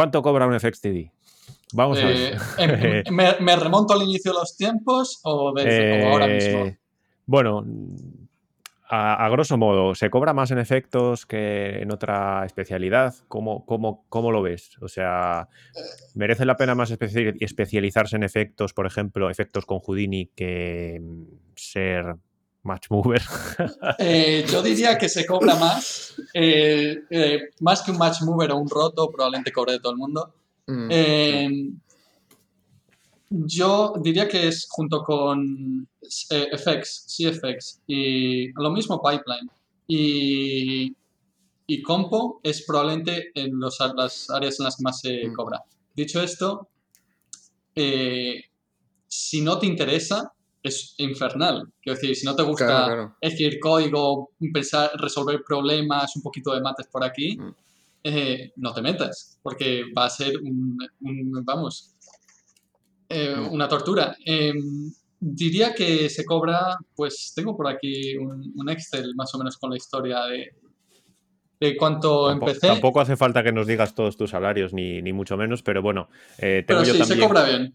¿Cuánto cobra un FXTD? Vamos a ver. Eh, ¿me, remonto al inicio de los tiempos o, desde, ahora mismo? Eh, bueno, a, grosso modo, ¿se cobra más en efectos que en otra especialidad? ¿Cómo, cómo, lo ves? O sea, ¿merece la pena más especializarse en efectos, por ejemplo, efectos con Houdini, que mm, ser match mover? Eh, yo diría que se cobra más. Eh, eh, más que un match mover o un roto, probablemente cobre de todo el mundo. Mm, yo diría que es junto con eh, FX, CFX y lo mismo Pipeline y, y Compo es probablemente en los, las áreas en las que más se mm. cobra. Dicho esto, eh, si no te interesa, es infernal. Quiero decir, si no te gusta escribir código, pensar, resolver problemas, un poquito de mates por aquí, mm. eh, no te metas, porque va a ser un vamos, eh, una tortura. Em, diría que se cobra, pues tengo por aquí un, Excel más o menos con la historia de, de cuánto empecé. Tampoco hace falta que nos digas todos tus salarios, ni, mucho menos, pero bueno, eh, tengo pero sí, se cobra bien.